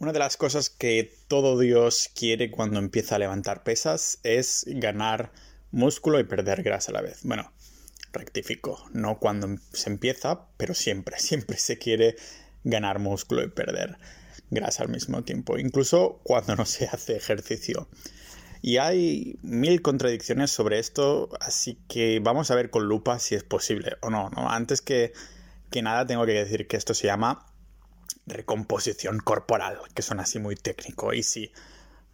Una de las cosas que todo Dios quiere cuando empieza a levantar pesas es ganar músculo y perder grasa a la vez. Bueno, rectifico, no cuando se empieza, pero siempre, siempre se quiere ganar músculo y perder grasa al mismo tiempo, incluso cuando no se hace ejercicio. Y hay mil contradicciones sobre esto, así que vamos a ver con lupa si es posible o no. ¿no? Antes que, que nada tengo que decir que esto se llama recomposición corporal, que suena así muy técnico. Y sí,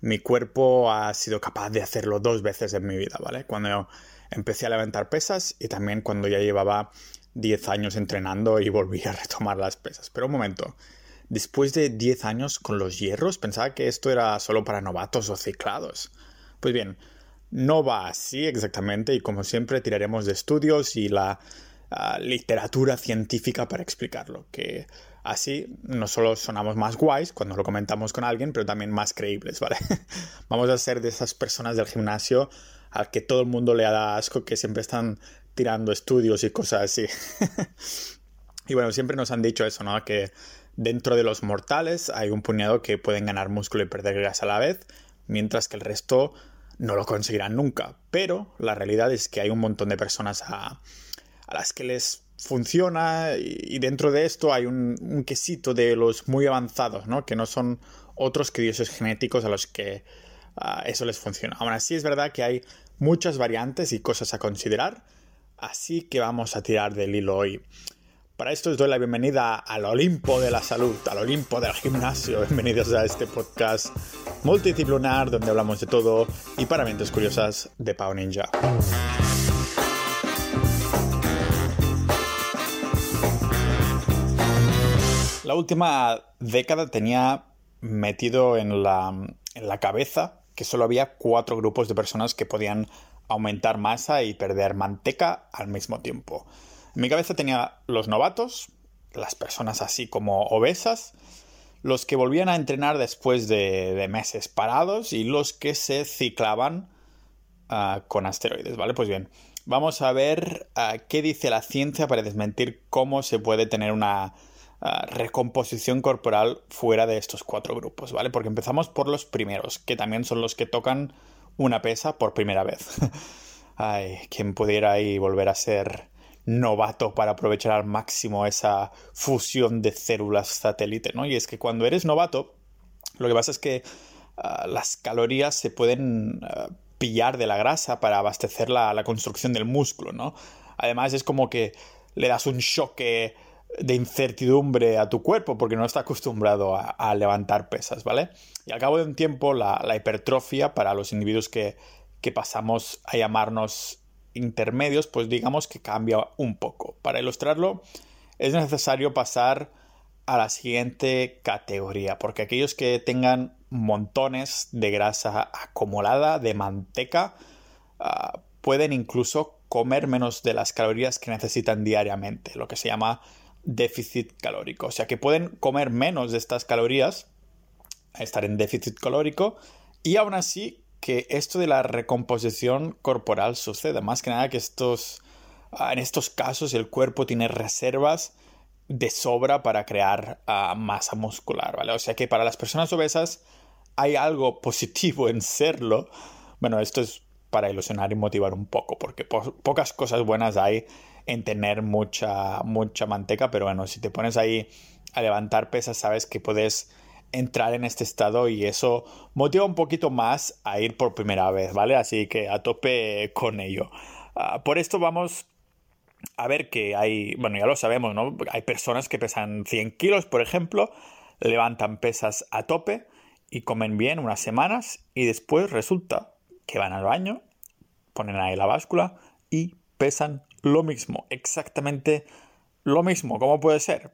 mi cuerpo ha sido capaz de hacerlo dos veces en mi vida, ¿vale? Cuando empecé a levantar pesas y también cuando ya llevaba 10 años entrenando y volví a retomar las pesas. Pero un momento, después de 10 años con los hierros, pensaba que esto era solo para novatos o ciclados. Pues bien, no va así exactamente y como siempre tiraremos de estudios y la ah, literatura científica para explicarlo, que Así no solo sonamos más guays cuando lo comentamos con alguien, pero también más creíbles, ¿vale? Vamos a ser de esas personas del gimnasio al que todo el mundo le da asco, que siempre están tirando estudios y cosas así. y bueno, siempre nos han dicho eso, ¿no? Que dentro de los mortales hay un puñado que pueden ganar músculo y perder grasa a la vez, mientras que el resto no lo conseguirán nunca. Pero la realidad es que hay un montón de personas a, a las que les funciona y dentro de esto hay un, quesito de los muy avanzados, ¿no? Que no son otros que dioses genéticos a los que ah, eso les funciona. Aún así es verdad que hay muchas variantes y cosas a considerar, así que vamos a tirar del hilo hoy. Para esto os doy la bienvenida al Olimpo de la salud, al Olimpo del gimnasio. Bienvenidos a este podcast multidisciplinar donde hablamos de todo y para mentes curiosas de Pau Ninja. Última década tenía metido en la, en la cabeza que solo había cuatro grupos de personas que podían aumentar masa y perder manteca al mismo tiempo. En mi cabeza tenía los novatos, las personas así como obesas, los que volvían a entrenar después de, meses parados y los que se ciclaban ah, con asteroides, ¿vale? Pues bien, vamos a ver ah, qué dice la ciencia para desmentir cómo se puede tener una recomposición corporal fuera de estos cuatro grupos, ¿vale? Porque empezamos por los primeros, que también son los que tocan una pesa por primera vez. Ay, quien pudiera ahí volver a ser novato para aprovechar al máximo esa fusión de células satélite, ¿no? Y es que cuando eres novato, lo que pasa es que ah, las calorías se pueden ah, pillar de la grasa para abastecer la, la, construcción del músculo, ¿no? Además es como que le das un choque de incertidumbre a tu cuerpo porque no está acostumbrado a, levantar pesas, ¿vale? Y al cabo de un tiempo la, hipertrofia para los individuos que, que, pasamos a llamarnos intermedios, pues digamos que cambia un poco. Para ilustrarlo, es necesario pasar a la siguiente categoría, porque aquellos que tengan montones de grasa acumulada, de manteca, ah, pueden incluso comer menos de las calorías que necesitan diariamente, lo que se llama déficit calórico. O sea que pueden comer menos de estas calorías, estar en déficit calórico, y aún así que esto de la recomposición corporal sucede. Más que nada que estos, ah, en estos casos el cuerpo tiene reservas de sobra para crear ah, masa muscular, ¿vale? O sea que para las personas obesas hay algo positivo en serlo. Bueno, esto es para ilusionar y motivar un poco, porque pocas cosas buenas hay en tener mucha, mucha manteca, pero bueno, si te pones ahí a levantar pesas, sabes que puedes entrar en este estado y eso motiva un poquito más a ir por primera vez, ¿vale? Así que a tope con ello. Ah, por esto vamos a ver que hay, bueno, ya lo sabemos, ¿no? Hay personas que pesan 100 kilos, por ejemplo, levantan pesas a tope y comen bien unas semanas y después resulta que van al baño, ponen ahí la báscula y pesan lo mismo, exactamente lo mismo. ¿Cómo puede ser?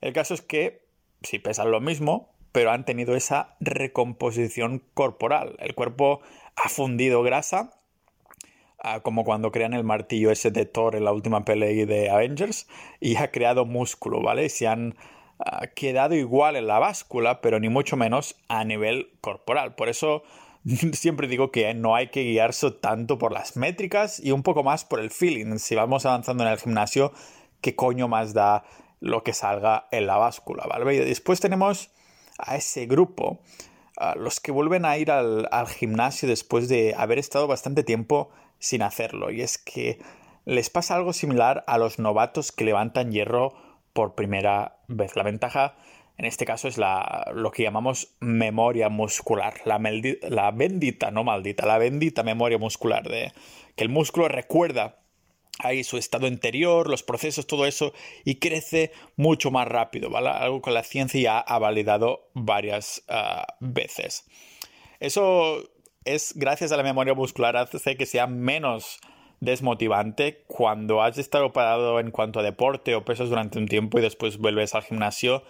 El caso es que si pesan lo mismo, pero han tenido esa recomposición corporal. El cuerpo ha fundido grasa, ah, como cuando crean el martillo ese de Thor en la última pelea de Avengers, y ha creado músculo, ¿vale? Se han ah, quedado igual en la báscula, pero ni mucho menos a nivel corporal. Por eso siempre digo que no hay que guiarse tanto por las métricas y un poco más por el feeling. Si vamos avanzando en el gimnasio, ¿qué coño más da lo que salga en la báscula? ¿vale? Y después tenemos a ese grupo, los que vuelven a ir al, al gimnasio después de haber estado bastante tiempo sin hacerlo. Y es que les pasa algo similar a los novatos que levantan hierro por primera vez. La ventaja en este caso es la, lo que llamamos memoria muscular, la, bendita, no maldita, la bendita memoria muscular, de que el músculo recuerda ahí su estado interior, los procesos, todo eso, y crece mucho más rápido, ¿vale? Algo que la ciencia ya ha validado varias ah, veces. Eso es gracias a la memoria muscular, hace que sea menos desmotivante cuando has estado parado en cuanto a deporte o pesas durante un tiempo y después vuelves al gimnasio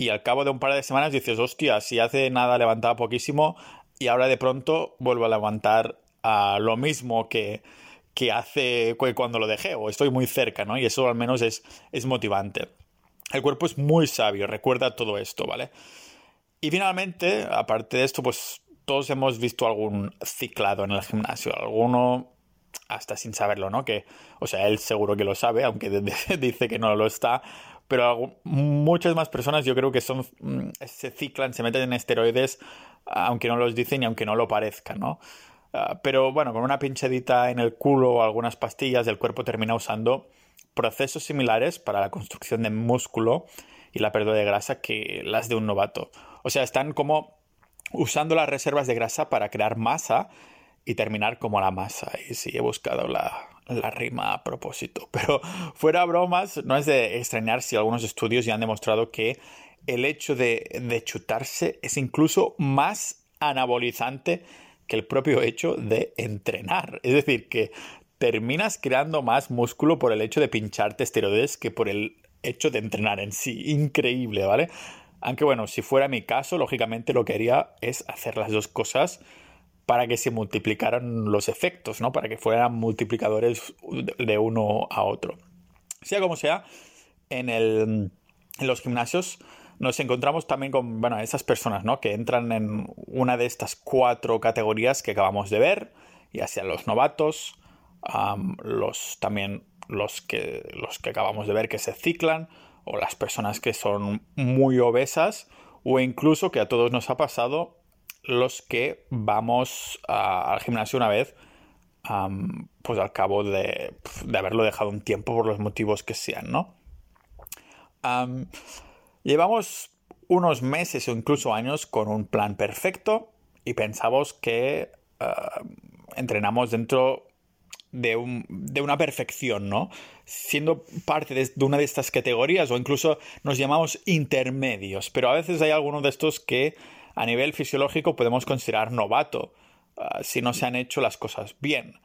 y al cabo de un par de semanas dices, hostia, si hace nada levantaba poquísimo y ahora de pronto vuelvo a levantar a lo mismo que, que hace cuando lo dejé o estoy muy cerca, ¿no? Y eso al menos es, es motivante. El cuerpo es muy sabio, recuerda todo esto, ¿vale? Y finalmente, aparte de esto, pues todos hemos visto algún ciclado en el gimnasio, alguno hasta sin saberlo, ¿no? Que, o sea, él seguro que lo sabe, aunque dice que no lo está, pero muchas más personas yo creo que son mm, se ciclan, se meten en esteroides, aunque no los dicen y aunque no lo parezcan, ¿no? Ah, pero bueno, con una pinchadita en el culo o algunas pastillas, el cuerpo termina usando procesos similares para la construcción de músculo y la pérdida de grasa que las de un novato. O sea, están como usando las reservas de grasa para crear masa y terminar como la masa. Y sí, he buscado la, la rima a propósito. Pero fuera bromas, no es de extrañar si algunos estudios ya han demostrado que el hecho de, chutarse es incluso más anabolizante que el propio hecho de entrenar. Es decir, que terminas creando más músculo por el hecho de pincharte esteroides que por el hecho de entrenar en sí. Increíble, ¿vale? Aunque bueno, si fuera mi caso, lógicamente lo que haría es hacer las dos cosas para que se multiplicaran los efectos, ¿no? Para que fueran multiplicadores de uno a otro. Sea como sea, en, los gimnasios nos encontramos también con, bueno, esas personas, ¿no? Que entran en una de estas cuatro categorías que acabamos de ver, ya sean los novatos, los también los que, los que acabamos de ver que se ciclan, o las personas que son muy obesas, o incluso que a todos nos ha pasado los que vamos al gimnasio una vez, pues al cabo de, haberlo dejado un tiempo por los motivos que sean, ¿no? llevamos unos meses o incluso años con un plan perfecto y pensamos que entrenamos dentro de, una perfección, ¿no? Siendo parte de, una de estas categorías o incluso nos llamamos intermedios, pero a veces hay algunos de estos que a nivel fisiológico podemos considerar novato ah, si no se han hecho las cosas bien.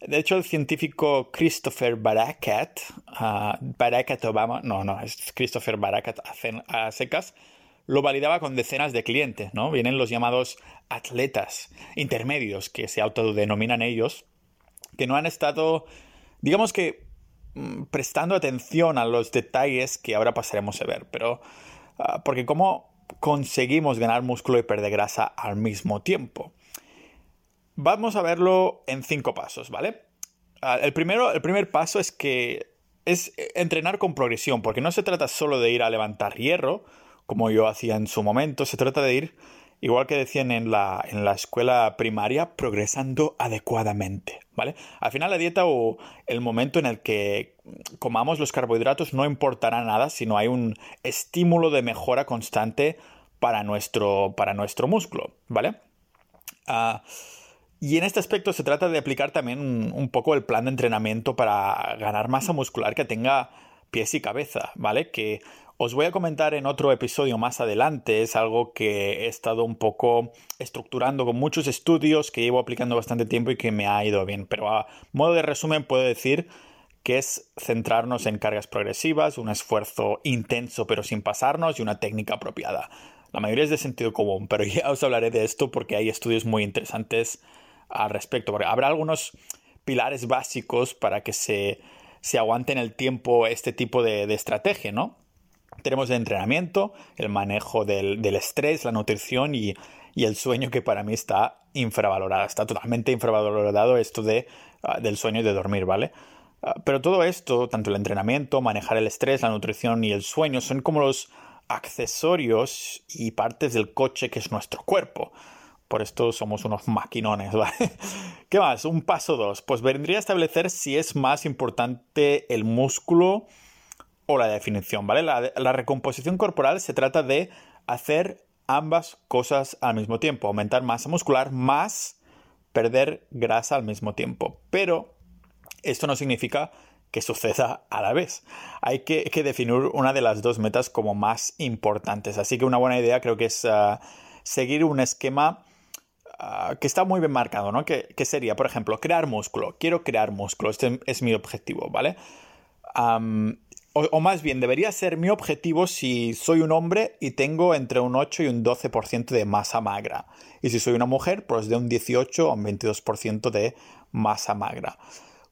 De hecho, el científico Christopher Barakat, uh, Barakat Obama, no, no, es Christopher Barakat a, secas, lo validaba con decenas de clientes, ¿no? Vienen los llamados atletas intermedios, que se autodenominan ellos, que no han estado, digamos que, mm, prestando atención a los detalles que ahora pasaremos a ver, pero, ah, porque como conseguimos ganar músculo y perder grasa al mismo tiempo. Vamos a verlo en cinco pasos, ¿vale? Ah, el, primero, el primer paso es que es entrenar con progresión, porque no se trata solo de ir a levantar hierro, como yo hacía en su momento, se trata de ir, igual que decían en la, en la escuela primaria, progresando adecuadamente, ¿vale? Al final la dieta o el momento en el que comamos los carbohidratos no importará nada si no hay un estímulo de mejora constante para nuestro, para nuestro músculo, ¿vale? Ah, y en este aspecto se trata de aplicar también un, poco el plan de entrenamiento para ganar masa muscular que tenga pies y cabeza, ¿vale? Que os voy a comentar en otro episodio más adelante. Es algo que he estado un poco estructurando con muchos estudios que llevo aplicando bastante tiempo y que me ha ido bien. Pero a modo de resumen puedo decir que es centrarnos en cargas progresivas, un esfuerzo intenso pero sin pasarnos y una técnica apropiada. La mayoría es de sentido común, pero ya os hablaré de esto porque hay estudios muy interesantes al respecto. habrá algunos pilares básicos para que se, se aguante en el tiempo este tipo de, estrategia, ¿no? Tenemos el entrenamiento, el manejo del, estrés, la nutrición y, y, el sueño que para mí está infravalorado. Está totalmente infravalorado esto de, ah, del sueño y de dormir, ¿vale? Ah, pero todo esto, tanto el entrenamiento, manejar el estrés, la nutrición y el sueño, son como los accesorios y partes del coche que es nuestro cuerpo. Por esto somos unos maquinones, ¿vale? ¿Qué más? Un paso dos. Pues vendría a establecer si es más importante el músculo o la definición, ¿vale? La, la recomposición corporal se trata de hacer ambas cosas al mismo tiempo. Aumentar masa muscular más perder grasa al mismo tiempo. Pero esto no significa que suceda a la vez. Hay que, definir una de las dos metas como más importantes. Así que una buena idea creo que es ah, seguir un esquema ah, que está muy bien marcado, ¿no? Que, sería, por ejemplo, crear músculo. Quiero crear músculo. Este es mi objetivo, ¿vale? o, más bien, debería ser mi objetivo si soy un hombre y tengo entre un 8 y un 12% de masa magra. Y si soy una mujer, pues de un 18 a un 22% de masa magra.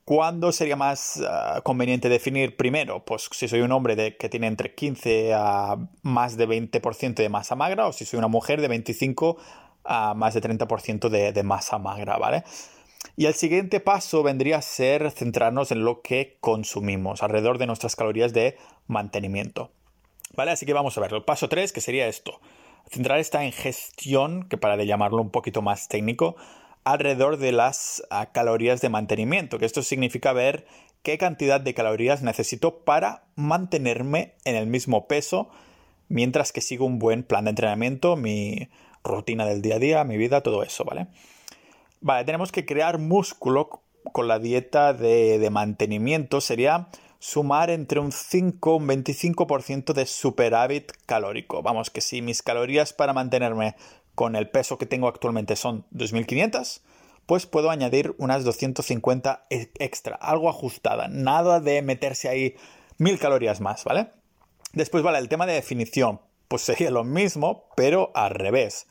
¿Cuándo sería más ah, conveniente definir primero? Pues si soy un hombre que tiene entre 15 a más de 20% de masa magra o si soy una mujer de 25 a más de 30% de, masa magra, ¿vale? Y el siguiente paso vendría a ser centrarnos en lo que consumimos, alrededor de nuestras calorías de mantenimiento. ¿Vale? Así que vamos a ver. El paso 3, que sería esto. Centrar esta ingestión, que para de llamarlo un poquito más técnico, alrededor de las ah, calorías de mantenimiento, que esto significa ver qué cantidad de calorías necesito para mantenerme en el mismo peso mientras que sigo un buen plan de entrenamiento, mi rutina del día a día, mi vida, todo eso, ¿vale? Vale, tenemos que crear músculo con la dieta de, mantenimiento. Sería sumar entre un 5 y un 25% de superávit calórico. Vamos, que si mis calorías para mantenerme con el peso que tengo actualmente son 2500, pues puedo añadir unas 250 e, extra, algo ajustada, nada de meterse ahí mil calorías más, ¿vale? Después, vale, el tema de definición, pues sería lo mismo, pero al revés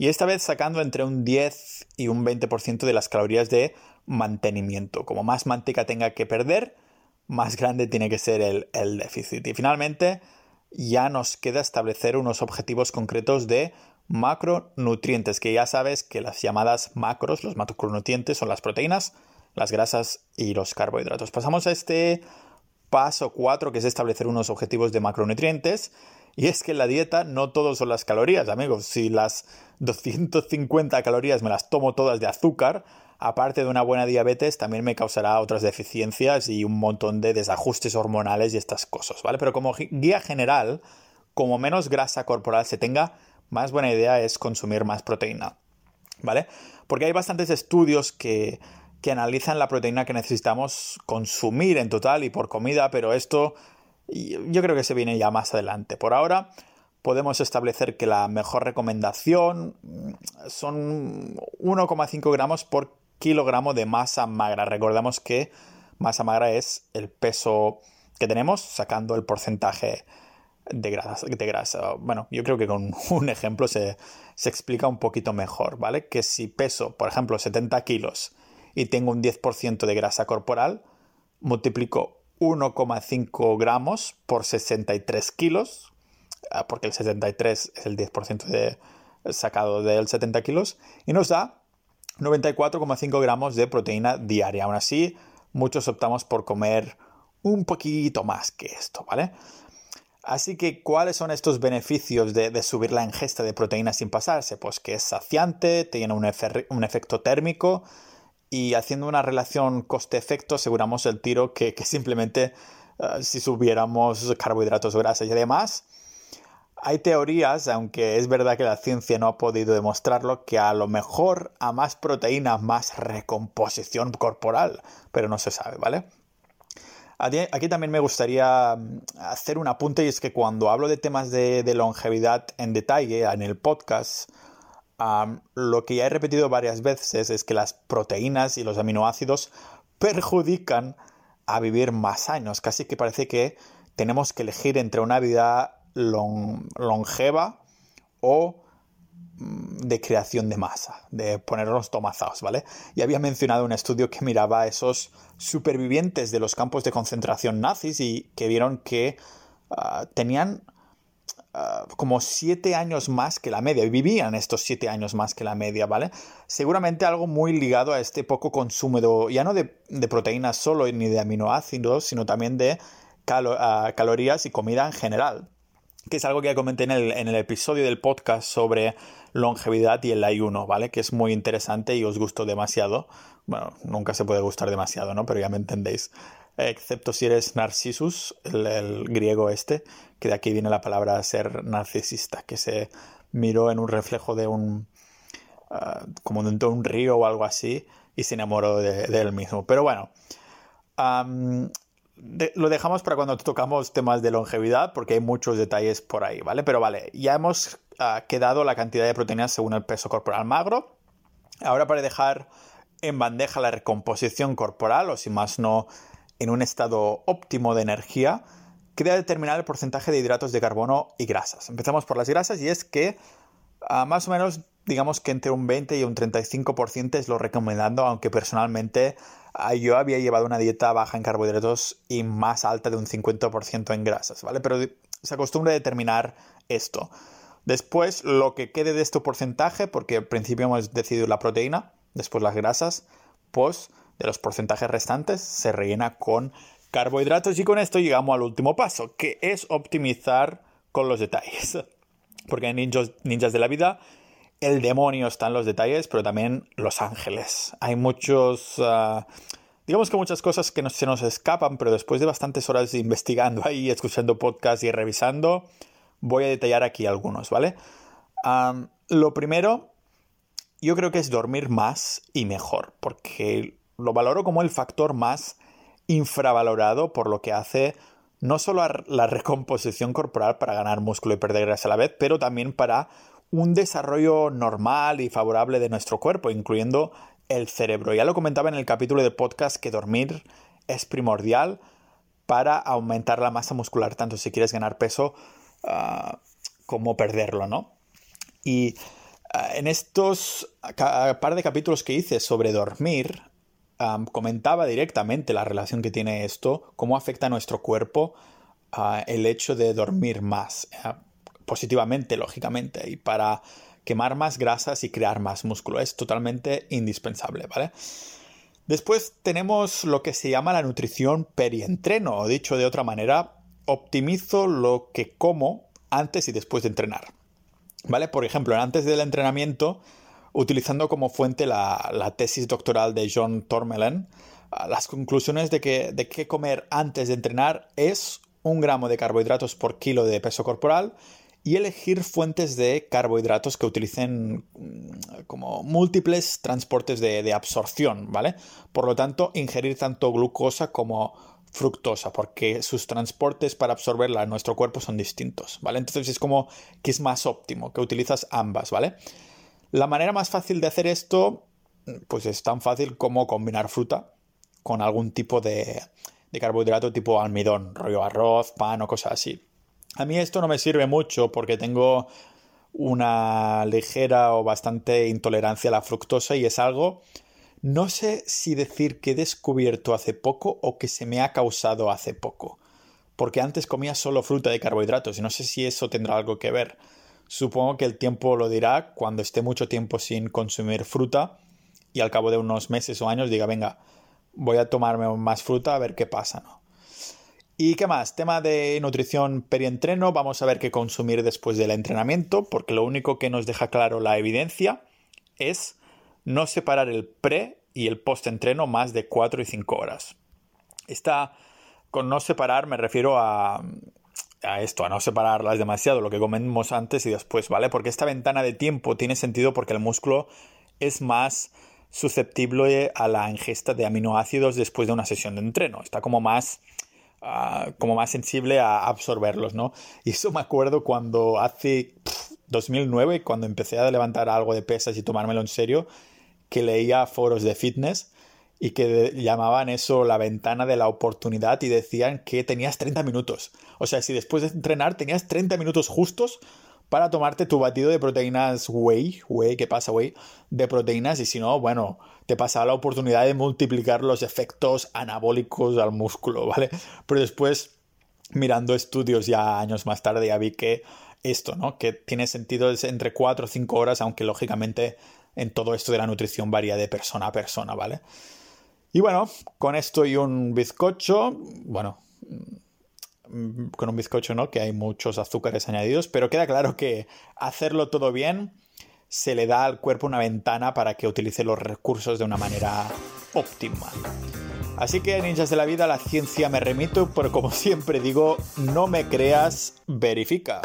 y esta vez sacando entre un 10 y un 20% de las calorías de mantenimiento. Como más manteca tenga que perder, más grande tiene que ser el, el déficit. Y finalmente ya nos queda establecer unos objetivos concretos de macronutrientes, que ya sabes que las llamadas macros, los macronutrientes, son las proteínas, las grasas y los carbohidratos. Pasamos a este paso 4, que es establecer unos objetivos de macronutrientes. Y es que en la dieta no todo son las calorías, amigos. Si las 250 calorías me las tomo todas de azúcar, aparte de una buena diabetes, también me causará otras deficiencias y un montón de desajustes hormonales y estas cosas, ¿vale? Pero como guía general, como menos grasa corporal se tenga, más buena idea es consumir más proteína, ¿vale? Porque hay bastantes estudios que, que analizan la proteína que necesitamos consumir en total y por comida, pero esto yo creo que se viene ya más adelante. Por ahora podemos establecer que la mejor recomendación mm, son 1,5 gramos por kilogramo de masa magra. Recordemos que masa magra es el peso que tenemos sacando el porcentaje de grasa. Bueno, yo creo que con un ejemplo se, se explica un poquito mejor, ¿vale? Que si peso, por ejemplo, 70 kilos y tengo un 10% de grasa corporal, multiplico 1,5 gramos por 63 kilos, ah, porque el 73 es el 10% de, sacado del 70 kilos, y nos da 94,5 gramos de proteína diaria. Aún así, muchos optamos por comer un poquito más que esto, ¿vale? Así que, ¿cuáles son estos beneficios de, subir la ingesta de proteína sin pasarse? Pues que es saciante, tiene un, un efecto térmico, y haciendo una relación coste-efecto aseguramos el tiro que, simplemente eh, si subiéramos carbohidratos, grasas y además hay teorías, aunque es verdad que la ciencia no ha podido demostrarlo, que a lo mejor a más proteína, más recomposición corporal, pero no se sabe, ¿vale? Aquí también me gustaría mm, hacer un apunte y es que cuando hablo de temas de, de longevidad en detalle en el podcast, lo que ya he repetido varias veces es que las proteínas y los aminoácidos perjudican a vivir más años. Casi que parece que tenemos que elegir entre una vida longeva o de creación de masa, de ponernos tomazados, ¿vale? Y había mencionado un estudio que miraba a esos supervivientes de los campos de concentración nazis y que vieron que ah, tenían Ah, como siete años más que la media, y vivían estos siete años más que la media, ¿vale? Seguramente algo muy ligado a este poco consumo, ya no de, proteínas solo ni de aminoácidos, sino también de ah, calorías y comida en general. Que es algo que comenté en el, en el episodio del podcast sobre longevidad y el ayuno, ¿vale? Que es muy interesante y os gustó demasiado. Bueno, nunca se puede gustar demasiado, ¿no? Pero ya me entendéis. Excepto si eres Narcissus, el, griego este, que de aquí viene la palabra ser narcisista, que se miró en un reflejo de un. Uh, como dentro de un río o algo así, y se enamoró de, él mismo. Pero bueno. Lo dejamos para cuando tocamos temas de longevidad, porque hay muchos detalles por ahí, ¿vale? Pero vale, ya hemos uh, quedado la cantidad de proteínas según el peso corporal magro. Ahora para dejar en bandeja la recomposición corporal, o si más no, en un estado óptimo de energía, queda determinar el porcentaje de hidratos de carbono y grasas. Empezamos por las grasas y es que uh, más o menos digamos que entre un 20 y un 35% es lo recomendado, aunque personalmente yo había llevado una dieta baja en carbohidratos y más alta de un 50% en grasas, ¿vale? Pero se acostumbra a determinar esto. Después, lo que quede de este porcentaje, porque al principio hemos decidido la proteína, después las grasas, pues de los porcentajes restantes se rellena con carbohidratos y con esto llegamos al último paso, que es optimizar con los detalles. Porque en ninjas, ninjas de la vida el demonio está en los detalles, pero también los ángeles. Hay muchos... Uh, digamos que muchas cosas que no, se nos escapan, pero después de bastantes horas investigando ahí, escuchando podcasts y revisando, voy a detallar aquí algunos, ¿vale? Lo primero yo creo que es dormir más y mejor, porque lo valoro como el factor más infravalorado por lo que hace no solo a la recomposición corporal para ganar músculo y perder grasa a la vez, pero también para un desarrollo normal y favorable de nuestro cuerpo, incluyendo el cerebro. Ya lo comentaba en el capítulo de podcast que dormir es primordial para aumentar la masa muscular, tanto si quieres ganar peso uh, como perderlo, ¿no? Y Ah, en estos par de capítulos que hice sobre dormir, comentaba directamente la relación que tiene esto, cómo afecta a nuestro cuerpo ah, el hecho de dormir más, positivamente, lógicamente, y para quemar más grasas y crear más músculo. Es totalmente indispensable, ¿vale? Después tenemos lo que se llama la nutrición perientreno, o dicho de otra manera, optimizo lo que como antes y después de entrenar. ¿Vale? Por ejemplo, antes del entrenamiento, utilizando como fuente la, tesis doctoral de John Tormelen, ah, las conclusiones de que de qué comer antes de entrenar es un gramo de carbohidratos por kilo de peso corporal y elegir fuentes de carbohidratos que utilicen mm, como múltiples transportes de, absorción, ¿vale? Por lo tanto, ingerir tanto glucosa como fructosa, porque sus transportes para absorberla en nuestro cuerpo son distintos, ¿vale? Entonces es como que es más óptimo, que utilizas ambas, ¿vale? La manera más fácil de hacer esto, pues es tan fácil como combinar fruta con algún tipo de, de carbohidrato tipo almidón, rollo arroz, pan o cosas así. A mí esto no me sirve mucho porque tengo una ligera o bastante intolerancia a la fructosa y es algo no sé si decir que he descubierto hace poco o que se me ha causado hace poco. Porque antes comía solo fruta de carbohidratos y no sé si eso tendrá algo que ver. Supongo que el tiempo lo dirá cuando esté mucho tiempo sin consumir fruta y al cabo de unos meses o años diga, venga, voy a tomarme más fruta a ver qué pasa, ¿no? ¿Y qué más? Tema de nutrición perientreno, vamos a ver qué consumir después del entrenamiento, porque lo único que nos deja claro la evidencia es no separar el pre y el post-entreno más de 4 y 5 horas. Esta, con no separar me refiero a, a esto, a no separarlas demasiado, lo que comemos antes y después, ¿vale? Porque esta ventana de tiempo tiene sentido porque el músculo es más susceptible a la ingesta de aminoácidos después de una sesión de entreno. Está como más, uh, como más sensible a absorberlos, ¿no? Y eso me acuerdo cuando hace 2009, cuando empecé a levantar algo de pesas y tomármelo en serio, que leía foros de fitness y que llamaban eso la ventana de la oportunidad y decían que tenías 30 minutos. O sea, si después de entrenar tenías 30 minutos justos para tomarte tu batido de proteínas whey, whey, ¿qué pasa whey? De proteínas y si no, bueno, te pasaba la oportunidad de multiplicar los efectos anabólicos al músculo, ¿vale? Pero después, mirando estudios ya años más tarde, ya vi que esto, ¿no? Que tiene sentido entre 4 o 5 horas, aunque lógicamente en todo esto de la nutrición varía de persona a persona, ¿vale? Y bueno, con esto y un bizcocho, bueno, con un bizcocho no, que hay muchos azúcares añadidos, pero queda claro que hacerlo todo bien se le da al cuerpo una ventana para que utilice los recursos de una manera óptima. Así que, ninjas de la vida, la ciencia me remito, pero como siempre digo, no me creas, verifica.